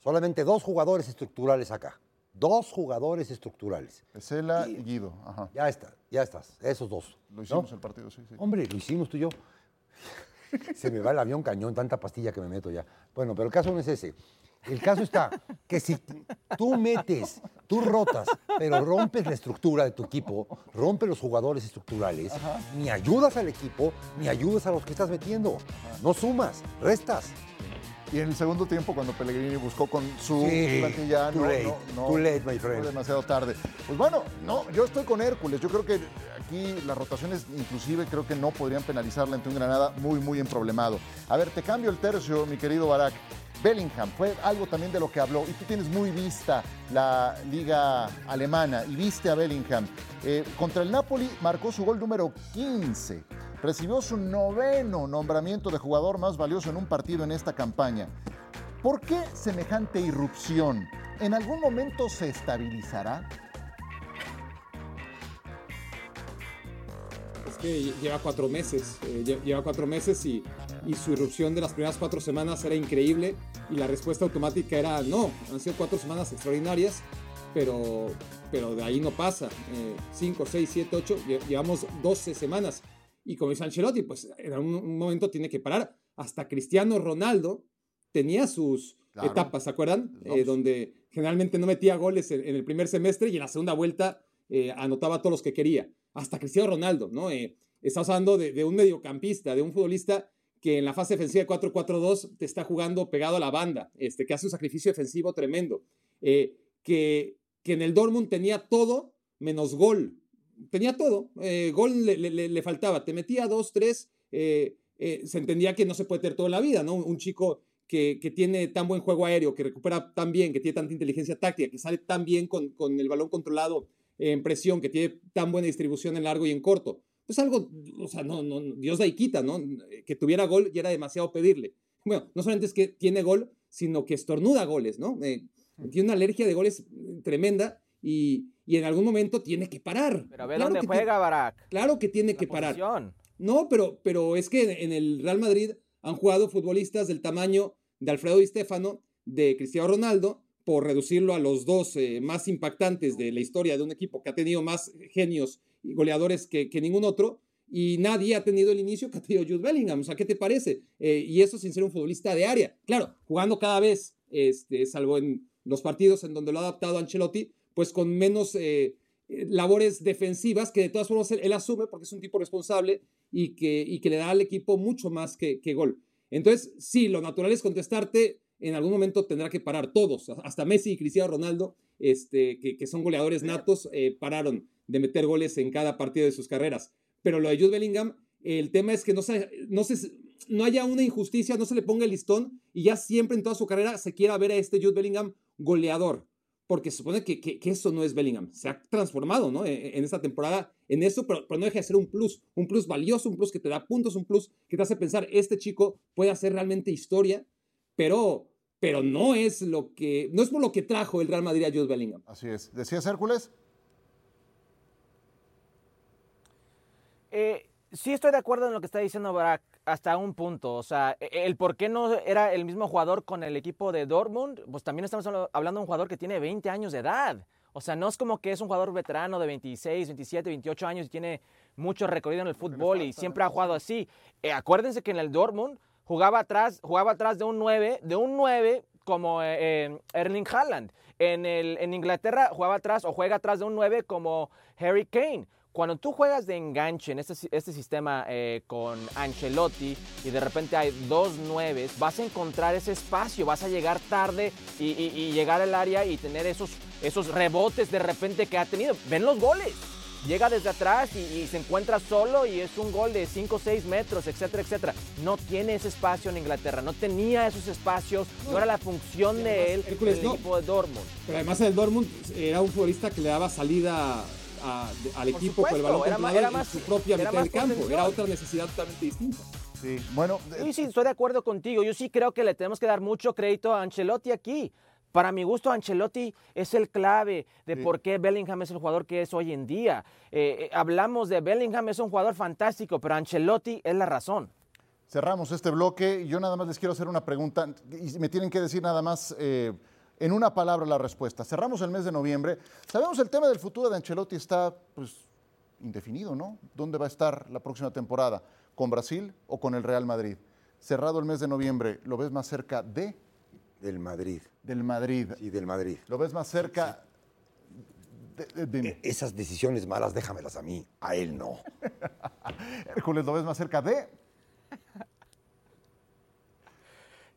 Solamente dos jugadores estructurales acá. Dos jugadores estructurales. Pesela y, Guido. Ya está, ya estás. Esos dos. Lo hicimos el partido, sí, sí. Hombre, lo hicimos tú y yo. Se me va el avión cañón, tanta pastilla que me meto ya. Bueno, pero el caso no es ese. El caso está que si tú metes, tú rotas, pero rompes la estructura de tu equipo, rompes los jugadores estructurales, ni ayudas al equipo, ni ayudas a los que estás metiendo. No sumas, restas. Y en el segundo tiempo, cuando Pellegrini buscó con su plantilla, no, no, too late, my friend. demasiado tarde. Pues bueno, no, yo estoy con Hércules. Yo creo que aquí las rotaciones, inclusive, creo que no podrían penalizarle ante un Granada muy, muy emproblemado. A ver, te cambio el tercio, mi querido Barak. Bellingham fue algo también de lo que habló. Y tú tienes muy vista la liga alemana y viste a Bellingham. Eh, contra el Napoli marcó su gol número 15. Recibió su noveno nombramiento de jugador más valioso en un partido en esta campaña. ¿Por qué semejante irrupción? ¿En algún momento se estabilizará? Es que lleva cuatro meses, eh, lleva cuatro meses y, y su irrupción de las primeras cuatro semanas era increíble y la respuesta automática era no, han sido cuatro semanas extraordinarias, pero, pero de ahí no pasa. 5, 6, 7, 8, llevamos 12 semanas. Y como dice Ancelotti, pues en un, momento tiene que parar. Hasta Cristiano Ronaldo tenía sus, etapas, ¿se acuerdan? Eh, donde generalmente no metía goles en, el primer semestre y en la segunda vuelta eh, anotaba todos los que quería. Hasta Cristiano Ronaldo, ¿no? Eh, estás hablando de, un mediocampista, de un futbolista que en la fase defensiva de 4-4-2 te está jugando pegado a la banda, este, que hace un sacrificio defensivo tremendo, que, que en el Dortmund tenía todo menos gol. Tenía todo, gol le, le, faltaba, te metía dos, tres, se entendía que no se puede tener toda la vida, ¿no? Un chico que, tiene tan buen juego aéreo, que recupera tan bien, que tiene tanta inteligencia táctica, que sale tan bien con, con el balón controlado en presión, que tiene tan buena distribución en largo y en corto. Pues algo, o sea, no, no, Dios da y quita, ¿no? Que tuviera gol y era demasiado pedirle. Bueno, no solamente es que tiene gol, sino que estornuda goles, ¿no? Eh, tiene una alergia de goles tremenda y, y, en algún momento tiene que parar. Pero a ver dónde juega, Barak. Claro que tiene que parar. No, pero, pero es que en el Real Madrid han jugado futbolistas del tamaño de Alfredo Di Stefano, de Cristiano Ronaldo, por reducirlo a los dos eh, más impactantes de la historia de un equipo que ha tenido más genios goleadores que, ningún otro, y nadie ha tenido el inicio que ha tenido Jude Bellingham. O sea, ¿qué te parece? Eh, y eso sin ser un futbolista de área. Claro, jugando cada vez, este, salvo en los partidos en donde lo ha adaptado Ancelotti, pues con menos eh, labores defensivas que de todas formas él, asume porque es un tipo responsable y que, y que le da al equipo mucho más que, que gol. Entonces, sí, lo natural es contestarte, en algún momento tendrá que parar todos, hasta Messi y Cristiano Ronaldo, este, que, son goleadores natos, eh, pararon de meter goles en cada partido de sus carreras. Pero lo de Jude Bellingham, el tema es que no, no, no haya una injusticia, no se le ponga el listón y ya siempre en toda su carrera se quiera ver a este Jude Bellingham goleador porque se supone que, que, eso no es Bellingham. Se ha transformado, ¿no? En, en esta temporada en eso, pero, no deja de ser un plus, un plus valioso, un plus que te da puntos, un plus que te hace pensar, este chico puede hacer realmente historia, pero, pero no es lo que, no es por lo que trajo el Real Madrid a Jude Bellingham. Así es. ¿Decías Hércules? Eh, sí estoy de acuerdo en lo que está diciendo Barak hasta un punto. O sea, e, el por qué no era el mismo jugador con el equipo de Dortmund, pues también estamos hablando de un jugador que tiene 20 años de edad. O sea, no es como que es un jugador veterano de 26, 27, 28 años y tiene mucho recorrido en el fútbol y siempre ha jugado así. Eh, acuérdense que en el Dortmund jugaba atrás, jugaba atrás de un 9, de un 9 como eh, eh, Erling Haaland. En, el, en Inglaterra jugaba atrás o juega atrás de un 9 como Harry Kane. Cuando tú juegas de enganche en este, este sistema eh, con Ancelotti y de repente hay dos nueves, vas a encontrar ese espacio, vas a llegar tarde y, llegar al área y tener esos, esos rebotes de repente que ha tenido. Ven los goles. Llega desde atrás y, se encuentra solo y es un gol de 5 o 6 metros, etcétera, etcétera. No tiene ese espacio en Inglaterra, no tenía esos espacios, no, era la función de él en el equipo de Dortmund. Pero además el Dortmund era un futbolista que le daba salida al equipo con el balón era, más, su propia mitad del campo. Era otra necesidad totalmente distinta. Sí, bueno. Sí, sí, estoy de acuerdo contigo. Yo sí creo que le tenemos que dar mucho crédito a Ancelotti aquí. Para mi gusto, Ancelotti es el clave de por qué Bellingham es el jugador que es hoy en día. Eh, eh, hablamos de Bellingham, es un jugador fantástico, pero Ancelotti es la razón. Cerramos este bloque. Yo nada más les quiero hacer una pregunta y me tienen que decir nada más. Eh, en una palabra la respuesta. Cerramos el mes de noviembre. Sabemos el tema del futuro de Ancelotti está pues, indefinido, ¿no? ¿Dónde va a estar la próxima temporada? ¿Con Brasil o con el Real Madrid? Cerrado el mes de noviembre, ¿lo ves más cerca de? Del Madrid. Del Madrid. Sí, del Madrid. ¿Lo ves más cerca De, e, Esas decisiones malas déjamelas a mí, a él no. Hércules, ¿lo ves más cerca de?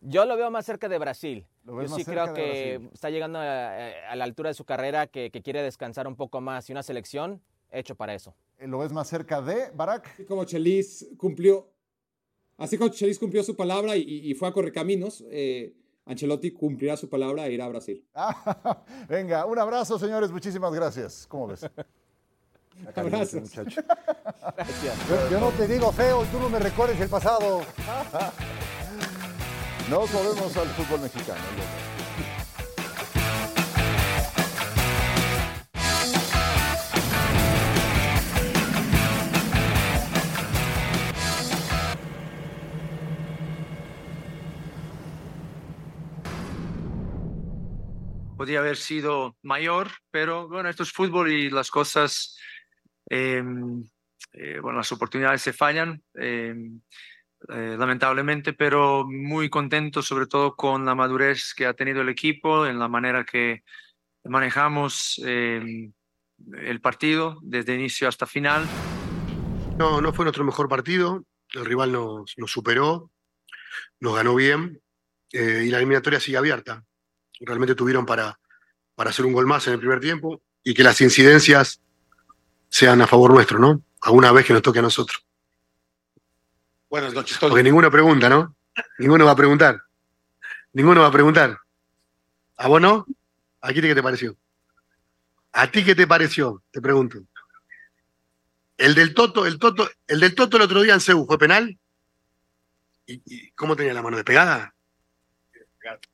Yo lo veo más cerca de Brasil. Yo sí creo que está llegando a, la altura de su carrera, que, quiere descansar un poco más y una selección hecho para eso. Eh, ¿Lo ves más cerca de Barak? Así como Chelis cumplió, así como Chelis cumplió su palabra y, fue a Correcaminos, eh, Ancelotti cumplirá su palabra e irá a Brasil. venga, un abrazo, señores. Muchísimas gracias. ¿Cómo ves? Gracias. Muchacho. Yo, yo, no te digo feo y tú no me recuerdes el pasado. Nos volvemos al fútbol mexicano. Podría haber sido mayor, pero bueno, esto es fútbol y las cosas, em, eh, bueno, las oportunidades se fallan. Em, eh, lamentablemente, pero muy contento sobre todo con la madurez que ha tenido el equipo, en la manera que manejamos eh, el partido desde inicio hasta final. No, no fue nuestro mejor partido, el rival nos, nos superó, nos ganó bien eh, y la eliminatoria sigue abierta. Realmente tuvieron para, para hacer un gol más en el primer tiempo y que las incidencias sean a favor nuestro, ¿no? Alguna vez que nos toque a nosotros. Buenas noches, Porque ninguno pregunta, ¿no? Ninguno va a preguntar. Ninguno va a preguntar. ¿A vos no? ¿A ti qué te pareció? ¿A ti qué te pareció? Te pregunto. El del Toto, el Toto, el del Toto el otro día en Cebu fue penal. ¿Y, y cómo tenía la mano despegada?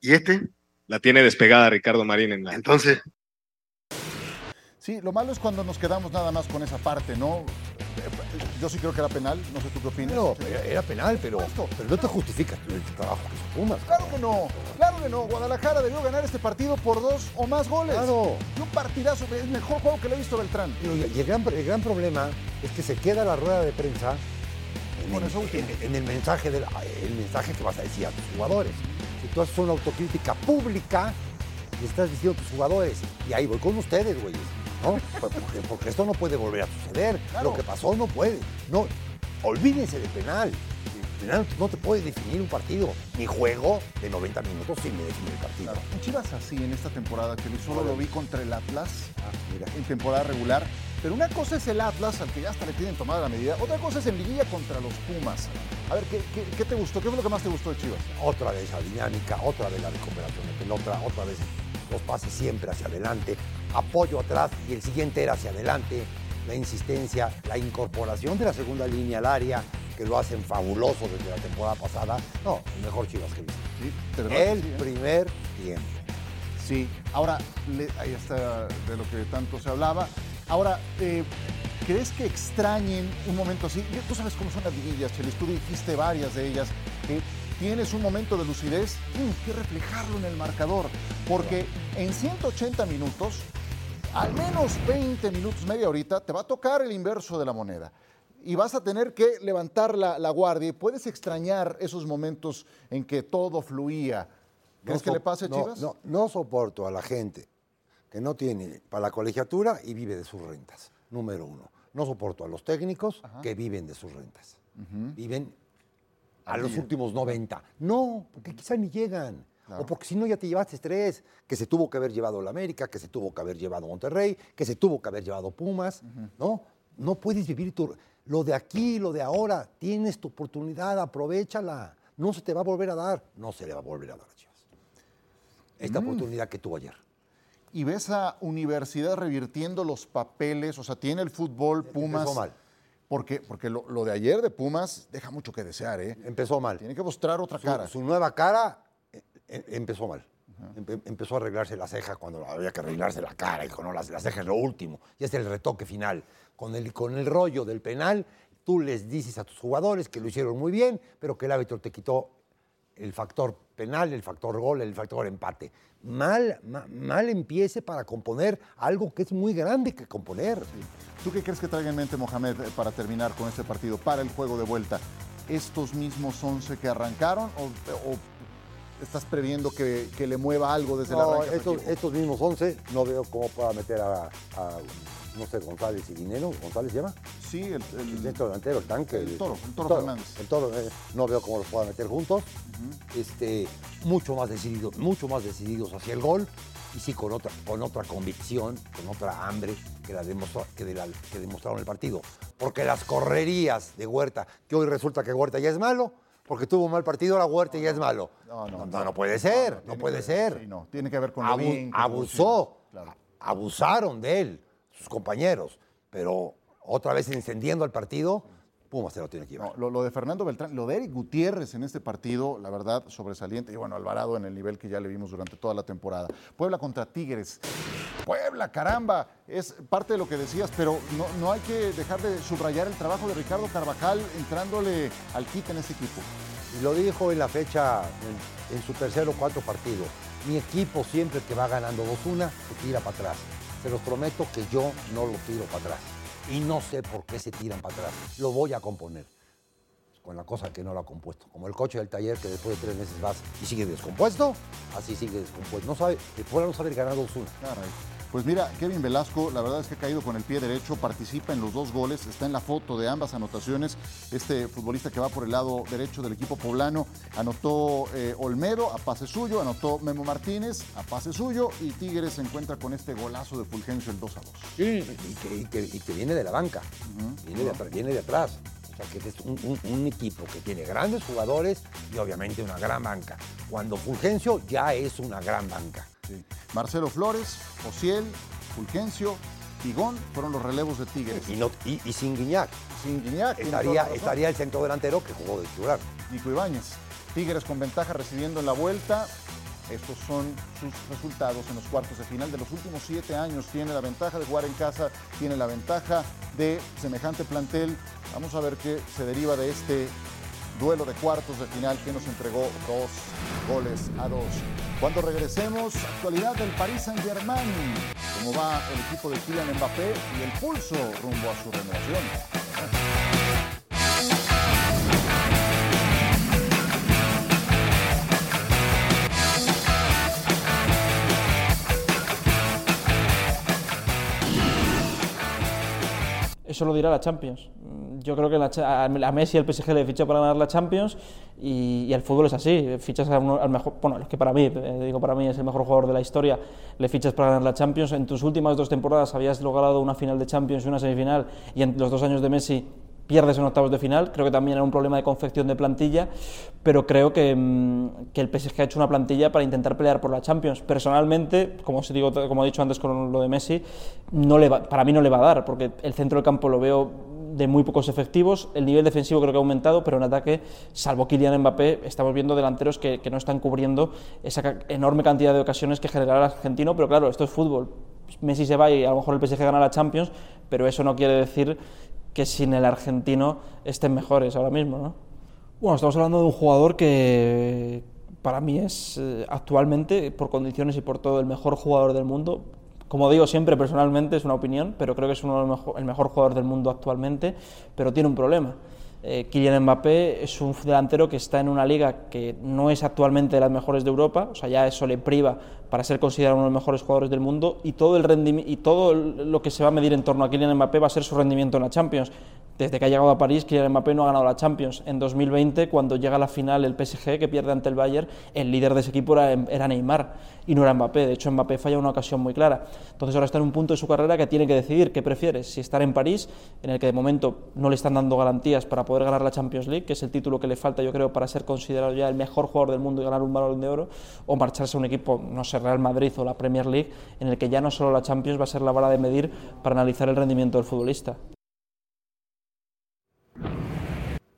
¿Y este? La tiene despegada Ricardo Marín en la. Entonces. Sí, lo malo es cuando nos quedamos nada más con esa parte, ¿no? Yo sí creo que era penal, no sé tú qué opinas. No, era, penal, pero, pero no te justifica el trabajo que Pumas. Claro que no, claro que no. Guadalajara debió ganar este partido por dos o más goles. Claro. Y un partidazo, el mejor juego que le he visto Beltrán. Y el gran, el gran problema es que se queda la rueda de prensa en, Con el, en- en el mensaje del, el mensaje que vas a decir a tus jugadores. Si tú haces una autocrítica pública, le estás diciendo a tus jugadores, y ahí voy con ustedes, güeyes, ¿no? Porque, porque esto no puede volver a suceder. Lo que pasó no puede. No, olvídense del penal. El penal no te puede definir un partido. Mi juego de 90 minutos sí me define el partido. Un Chivas así en esta temporada, que solo lo vi contra el Atlas mira. en temporada regular. Pero una cosa es el Atlas, al que ya hasta le tienen tomada la medida. Otra cosa es en liguilla contra los Pumas. A ver, ¿qué, qué, qué te gustó? ¿Qué fue lo que más te gustó de Chivas? otra vez la dinámica, otra vez la recuperación de pelota, otra vez los pases siempre hacia adelante, apoyo atrás y el siguiente era hacia adelante, la insistencia, la incorporación de la segunda línea al área, que lo hacen fabuloso desde la temporada pasada. No, el mejor Chivas que visto. que el sí, ¿eh? primer tiempo. Sí, ahora, le- ahí está de lo que tanto se hablaba. Ahora, eh, ¿crees que extrañen un momento así? Tú sabes cómo son las liguillas, Chelis, tú dijiste varias de ellas. Tienes un momento de lucidez, tienes que reflejarlo en el marcador, porque en 180 minutos, al menos 20 minutos, media horita, te va a tocar el inverso de la moneda. Y vas a tener que levantar la, la guardia y puedes extrañar esos momentos en que todo fluía. ¿Crees No que le pase no, Chivas? No, no soporto a la gente que no tiene para la colegiatura y vive de sus rentas. Número uno. No soporto a los técnicos que viven de sus rentas. Viven a los últimos 90. No, porque quizá ni llegan. O porque si no ya te llevaste tres, que se tuvo que haber llevado la América, que se tuvo que haber llevado Monterrey, que se tuvo que haber llevado Pumas. No, no puedes vivir tu... Lo de aquí, lo de ahora, tienes tu oportunidad, aprovechala. No se te va a volver a dar. No se le va a volver a dar a Chivas. Esta Mm. oportunidad que tuvo ayer. y ves a Universidad revirtiendo los papeles, o sea, tiene el fútbol Pumas. Mal. Porque, porque lo, lo de ayer de Pumas deja mucho que desear, ¿eh? Empezó mal. Tiene que mostrar otra Su, cara. su nueva cara eh, eh, empezó mal. Empe- empezó a arreglarse la ceja cuando había que arreglarse la cara. Dijo, no, la, la ceja es lo último. Y es el retoque final. Con el, con el rollo del penal, tú les dices a tus jugadores que lo hicieron muy bien, pero que el árbitro te quitó el factor penal, el factor gol, el factor empate. Mal, ma- mal empiece para componer algo que es muy grande que componer. ¿Tú qué crees que traiga en mente Mohamed eh, para terminar con este partido, para el juego de vuelta? ¿Estos mismos 11 que arrancaron o, o estás previendo que, que le mueva algo desde No, arranque? a tu estos, estos mismos 11 no veo cómo pueda meter a, a, no sé, González y Dinero. ¿González se llama? Sí, el, El centro delantero, el tanque. El Toro, el Toro Fernández. El toro, eh, no veo cómo los pueda meter juntos. este, mucho más decididos, mucho más decididos hacia el gol. Y sí, con otra, con otra convicción, con otra hambre que, la demostró- que, de la- que demostraron el partido. Porque las correrías de Huerta, que hoy resulta que Huerta ya es malo, porque tuvo un mal partido, la Huerta ya es malo. No, no, no, no puede ser, no, puede ser. sí, no, tiene que ver con lo Abu- bien que abusó, Claro. abusaron de él, sus compañeros, pero otra vez encendiendo el partido, Pumas se lo tiene que llevar. No, lo, lo de Fernando Beltrán, lo de Eric Gutiérrez en este partido, la verdad, sobresaliente. Y bueno, Alvarado en el nivel que ya le vimos durante toda la temporada. Puebla contra Tigres. Puebla, caramba, es parte de lo que decías, pero no, no hay que dejar de subrayar el trabajo de Ricardo Carvajal entrándole al kit en ese equipo. Y lo dijo en la fecha, en, en su tercer o cuarto partido. Mi equipo siempre que va ganando 2-1 se tira para atrás. Se los prometo que yo no lo tiro para atrás. Y no sé por qué se tiran para atrás. Lo voy a componer. con la cosa que no lo ha compuesto. Como el coche del taller que después de tres meses vas y sigue descompuesto, así sigue descompuesto. No sabe, Puebla no sabe ganar 2-1. Pues mira, Kevin Velasco, la verdad es que ha caído con el pie derecho, participa en los dos goles, está en la foto de ambas anotaciones. Este futbolista que va por el lado derecho del equipo poblano anotó eh, Olmedo a pase suyo, anotó Memo Martínez a pase suyo y Tigres se encuentra con este golazo de Fulgencio el 2 a 2. Sí, y que, y que- y que viene de la banca, viene, de atrás, viene de atrás. O sea, que es un, un- un equipo que tiene grandes jugadores y obviamente una gran banca. Cuando Fulgencio ya es una gran banca. Sí. Marcelo Flores, Ociel, Fulgencio, Tigón fueron los relevos de Tigres. Y, no, y, y sin Guiñac. Sin Guiñac. estaría el centro delantero que jugó de titular. Nico Ibáñez. Tigres con ventaja recibiendo en la vuelta. Estos son sus resultados en los cuartos de final de los últimos siete años. Tiene la ventaja de jugar en casa, tiene la ventaja de semejante plantel. Vamos a ver qué se deriva de este duelo de cuartos de final que nos entregó dos goles a dos. Cuando regresemos, actualidad del Paris Saint-Germain. Cómo va el equipo de Kylian Mbappé y el pulso rumbo a su renovación. Eso lo dirá la Champions. Mm, Yo creo que la a Messi el PSG le ficha para ganar la Champions y, el fútbol es así. Fichas a al mejor, bueno, es que para mí, eh, digo para mí es el mejor jugador de la historia, le fichas para ganar la Champions. En tus últimas dos temporadas habías logrado una final de Champions y una semifinal y en los dos años de Messi pierdes en octavos de final. Creo que también era un problema de confección de plantilla, pero creo que, mm, que el PSG ha hecho una plantilla para intentar pelear por la Champions. Personalmente, como, os digo, como he dicho antes con lo de Messi, no le va- para mí no le va a dar, porque el centro del campo lo veo de muy pocos efectivos, el nivel defensivo creo que ha aumentado, pero en ataque, salvo Kylian Mbappé, estamos viendo delanteros que, que no están cubriendo esa enorme cantidad de ocasiones que generará el argentino, pero claro, esto es fútbol. Messi se va y a lo mejor el PSG gana la Champions, pero eso no quiere decir que sin el argentino estén mejores ahora mismo, ¿no? Bueno, estamos hablando de un jugador que para mí es eh, actualmente, por condiciones y por todo, el mejor jugador del mundo. Como digo siempre, personalmente es una opinión, pero creo que es uno de los mejo- el mejor jugador del mundo actualmente, pero tiene un problema. Eh, Kylian Mbappé es un delantero que está en una liga que no es actualmente de las mejores de Europa, o sea, ya eso le priva para ser considerado uno de los mejores jugadores del mundo y todo el y todo lo que se va a medir en torno a Kylian Mbappé va a ser su rendimiento en la Champions. Desde que ha llegado a París, Kylian Mbappé no ha ganado la Champions. En 2020, cuando llega a la final el PSG, que pierde ante el Bayern, el líder de ese equipo era, era Neymar y no era Mbappé. De hecho, Mbappé falla una ocasión muy clara. Entonces ahora está en un punto de su carrera que tiene que decidir qué prefiere, si estar en París, en el que de momento no le están dando garantías para poder ganar la Champions League, que es el título que le falta, yo creo, para ser considerado ya el mejor jugador del mundo y ganar un balón de oro, o marcharse a un equipo, no sé, Real Madrid o la Premier League, en el que ya no solo la Champions va a ser la vara de medir para analizar el rendimiento del futbolista.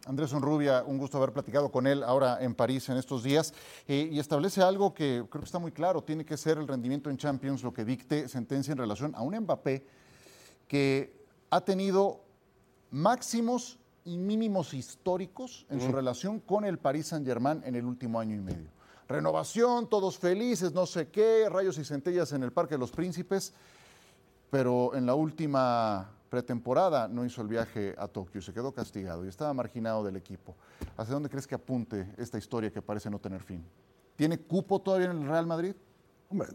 Andrés Onrubia, un gusto haber platicado con él ahora en París en estos días eh, y establece algo que creo que está muy claro, tiene que ser el rendimiento en Champions lo que dicte sentencia en relación a un Mbappé que ha tenido máximos y mínimos históricos en su relación con el Paris Saint-Germain en el último año y medio. Renovación, todos felices, no sé qué, rayos y centellas en el Parque de los Príncipes, pero en la última pretemporada no hizo el viaje a Tokio, se quedó castigado y estaba marginado del equipo. ¿Hacia dónde crees que apunte esta historia que parece no tener fin? ¿Tiene cupo todavía en el Real Madrid? Hombre,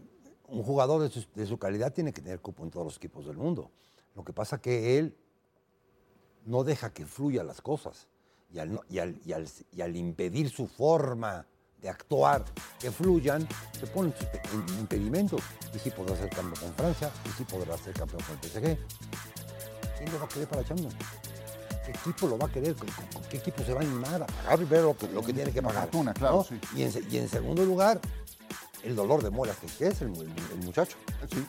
un jugador de su, de su calidad tiene que tener cupo en todos los equipos del mundo. Lo que pasa que él no deja que fluyan las cosas. Y al, y al- y al- y al impedir su forma de actuar que fluyan, se ponen impedimentos. Y sí podrá ser campeón con Francia, y sí podrá ser campeón con el PSG. ¿Quién lo va a querer para Champions? ¿Qué equipo lo va a querer? ¿Con, qué equipo se va a animar a pagar primero lo que, lo que tiene que Una pagar? fortuna, claro, ¿no? sí. y, en, se- y en segundo lugar, el dolor de muelas que es el, mu- el muchacho. Sí,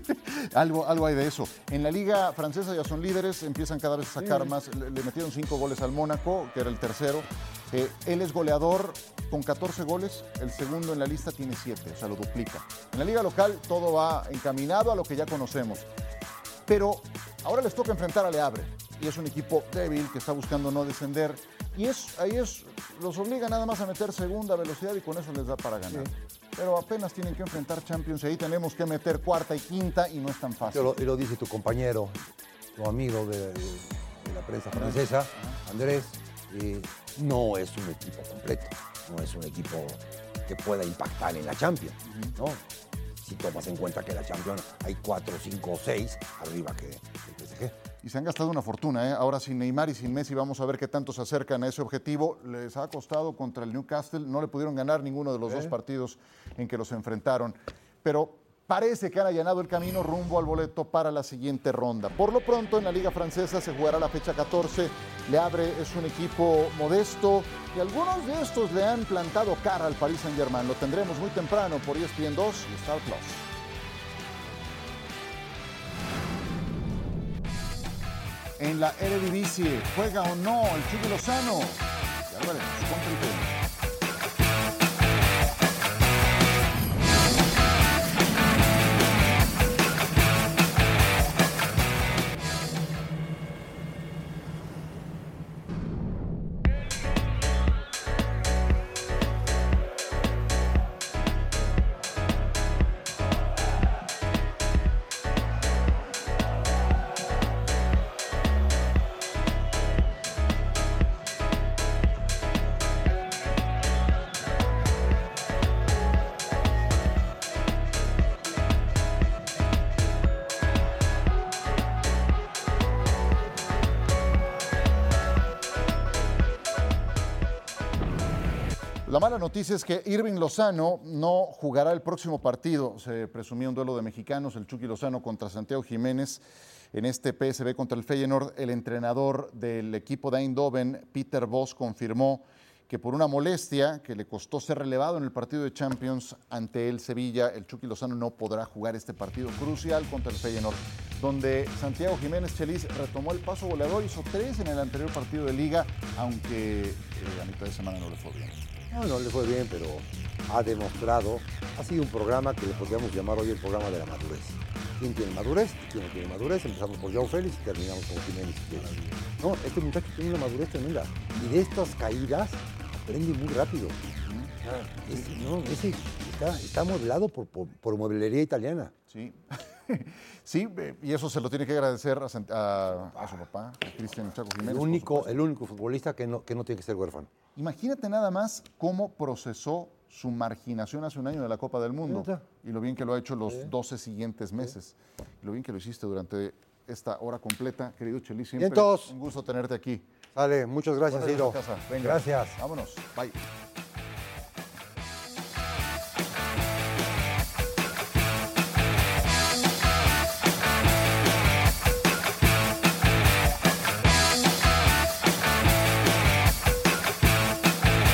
algo, algo hay de eso. En la liga francesa ya son líderes, empiezan cada vez a sacar más. Le, le metieron cinco goles al Mónaco, que era el tercero. Eh, él es goleador con 14 goles, el segundo en la lista tiene 7, o sea, lo duplica. En la liga local todo va encaminado a lo que ya conocemos. Pero ahora les toca enfrentar a Le Havre, y es un equipo débil que está buscando no descender. Y es, ahí es, los obliga nada más a meter segunda velocidad y con eso les da para ganar. Pero apenas tienen que enfrentar Champions y ahí tenemos que meter cuarta y quinta y no es tan fácil. Y lo, dice tu compañero, tu amigo de, de la prensa francesa, Andrés, eh, no es un equipo completo, no es un equipo que pueda impactar en la Champions, ¿no? Si tomas en cuenta que la Champions hay cuatro, cinco o seis arriba que el PSG. Y se han gastado una fortuna, ¿eh? Ahora sin Neymar y sin Messi vamos a ver qué tanto se acercan a ese objetivo. Les ha costado contra el Newcastle, no le pudieron ganar ninguno de los dos partidos en que los enfrentaron. Pero parece que han allanado el camino rumbo al boleto para la siguiente ronda. Por lo pronto en la Liga Francesa se jugará la fecha 14. Le abre es un equipo modesto y algunos de estos le han plantado cara al Paris Saint-Germain. Lo tendremos muy temprano por ESPN 2 y Star Plus. en la Eredivisie. ¿Juega o no el Chucky Lozano? Ya lo veremos. La mala noticia es que Irving Lozano no jugará el próximo partido. Se presumía un duelo de mexicanos, el Chucky Lozano contra Santiago Jiménez. En este PSB contra el Feyenoord, el entrenador del equipo de Eindhoven, Peter Voss, confirmó que por una molestia que le costó ser relevado en el partido de Champions ante el Sevilla, el Chucky Lozano no podrá jugar este partido crucial contra el Feyenoord, donde Santiago Jiménez Chelis retomó el paso goleador, hizo tres en el anterior partido de liga, aunque eh, a mitad de semana no le fue bien. No, no le fue bien, pero ha demostrado, ha sido un programa que le podríamos llamar hoy el programa de la madurez. ¿Quién tiene madurez? ¿Quién no tiene madurez? Empezamos por Joao Félix y terminamos con Jiménez. No, este muchacho tiene una madurez tremenda. Y de estas caídas aprende muy rápido. Es- no, ese está, está por, por mueblería italiana. Sí. Sí, eh, y eso se lo tiene que agradecer a, Sant- a- a su papá, a Cristian Chaco Jiménez. El único, el único futbolista que no, que no tiene que ser huérfano. Imagínate nada más cómo procesó su marginación hace un año de la Copa del Mundo y lo bien que lo ha hecho los 12 siguientes meses. Y lo bien que lo hiciste durante esta hora completa, querido Chelis. Siempre Vientos. un gusto tenerte aquí. Sale, muchas gracias, Ciro. Venga, Gracias. Vámonos. Bye.